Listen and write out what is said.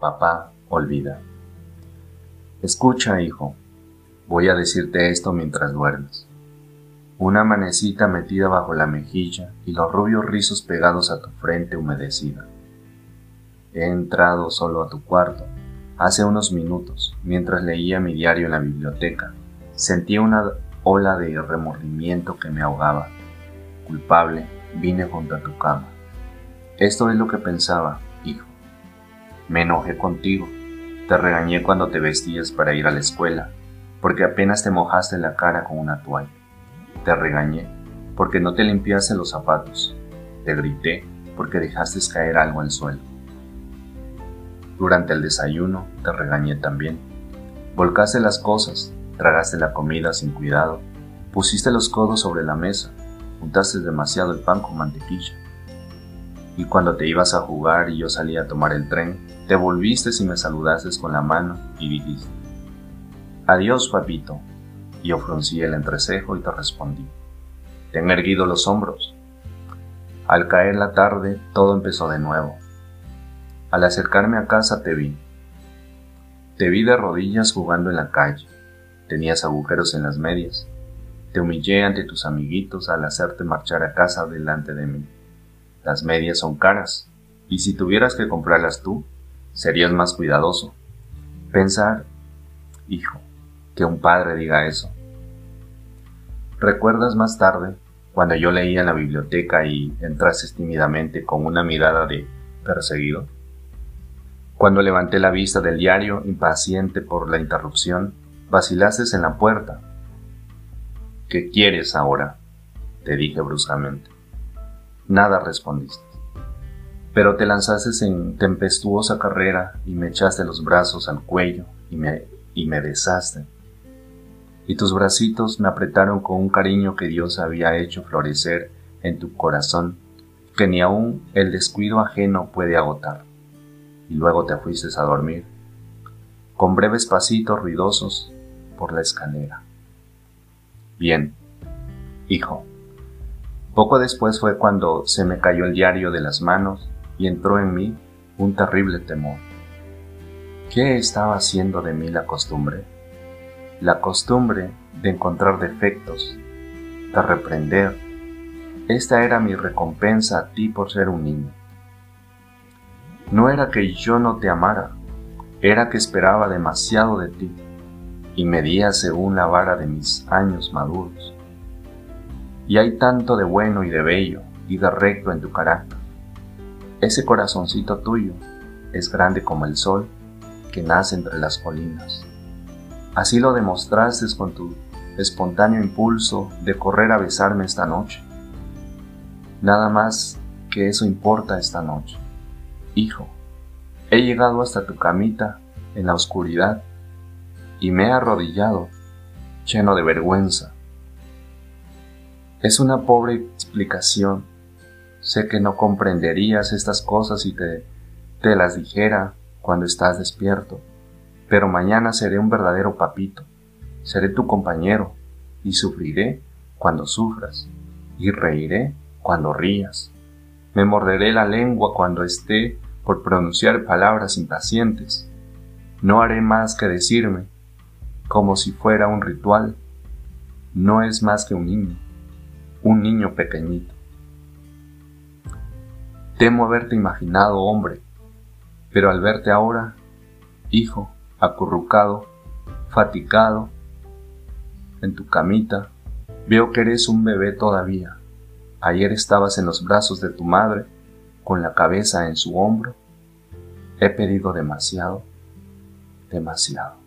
Papá olvida. Escucha, hijo, voy a decirte esto mientras duermes. Una manecita metida bajo la mejilla y los rubios rizos pegados a tu frente humedecida. He entrado solo a tu cuarto hace unos minutos mientras leía mi diario en la biblioteca. Sentí una ola de remordimiento que me ahogaba. Culpable, vine junto a tu cama. Esto es lo que pensaba, hijo. Me enojé contigo. Te regañé cuando te vestías para ir a la escuela, porque apenas te mojaste la cara con una toalla. Te regañé porque no te limpiaste los zapatos. Te grité porque dejaste caer algo al suelo. Durante el desayuno te regañé también. Volcaste las cosas, tragaste la comida sin cuidado, pusiste los codos sobre la mesa, juntaste demasiado el pan con mantequilla. Y cuando te ibas a jugar y yo salía a tomar el tren, te volviste y me saludaste con la mano y dijiste, Adiós, papito. Y yo fruncí el entrecejo y te respondí, Ten erguido los hombros. Al caer la tarde, todo empezó de nuevo. Al acercarme a casa te vi. Te vi de rodillas jugando en la calle. Tenías agujeros en las medias. Te humillé ante tus amiguitos al hacerte marchar a casa delante de mí. Las medias son caras, y si tuvieras que comprarlas tú, serías más cuidadoso. Pensar, hijo, que un padre diga eso. ¿Recuerdas más tarde, cuando yo leía en la biblioteca y entraste tímidamente con una mirada de perseguido? Cuando levanté la vista del diario, impaciente por la interrupción, vacilaste en la puerta. ¿Qué quieres ahora? te dije bruscamente. Nada respondiste. Pero te lanzaste en tempestuosa carrera y me echaste los brazos al cuello y me, y me besaste. Y tus bracitos me apretaron con un cariño que Dios había hecho florecer en tu corazón, que ni aun el descuido ajeno puede agotar. Y luego te fuiste a dormir, con breves pasitos ruidosos por la escalera. Bien, hijo, poco después fue cuando se me cayó el diario de las manos y entró en mí un terrible temor. ¿Qué estaba haciendo de mí la costumbre? La costumbre de encontrar defectos, de reprender. Esta era mi recompensa a ti por ser un niño. No era que yo no te amara, era que esperaba demasiado de ti y medía según la vara de mis años maduros. Y hay tanto de bueno y de bello y de recto en tu carácter. Ese corazoncito tuyo es grande como el sol que nace entre las colinas. Así lo demostraste con tu espontáneo impulso de correr a besarme esta noche. Nada más que eso importa esta noche. Hijo, he llegado hasta tu camita en la oscuridad y me he arrodillado lleno de vergüenza es una pobre explicación. Sé que no comprenderías estas cosas si te, te las dijera cuando estás despierto, pero mañana seré un verdadero papito, seré tu compañero y sufriré cuando sufras y reiré cuando rías. Me morderé la lengua cuando esté por pronunciar palabras impacientes. No haré más que decirme, como si fuera un ritual, no es más que un niño un niño pequeñito. Temo haberte imaginado hombre, pero al verte ahora, hijo, acurrucado, fatigado, en tu camita, veo que eres un bebé todavía. Ayer estabas en los brazos de tu madre, con la cabeza en su hombro. He pedido demasiado, demasiado.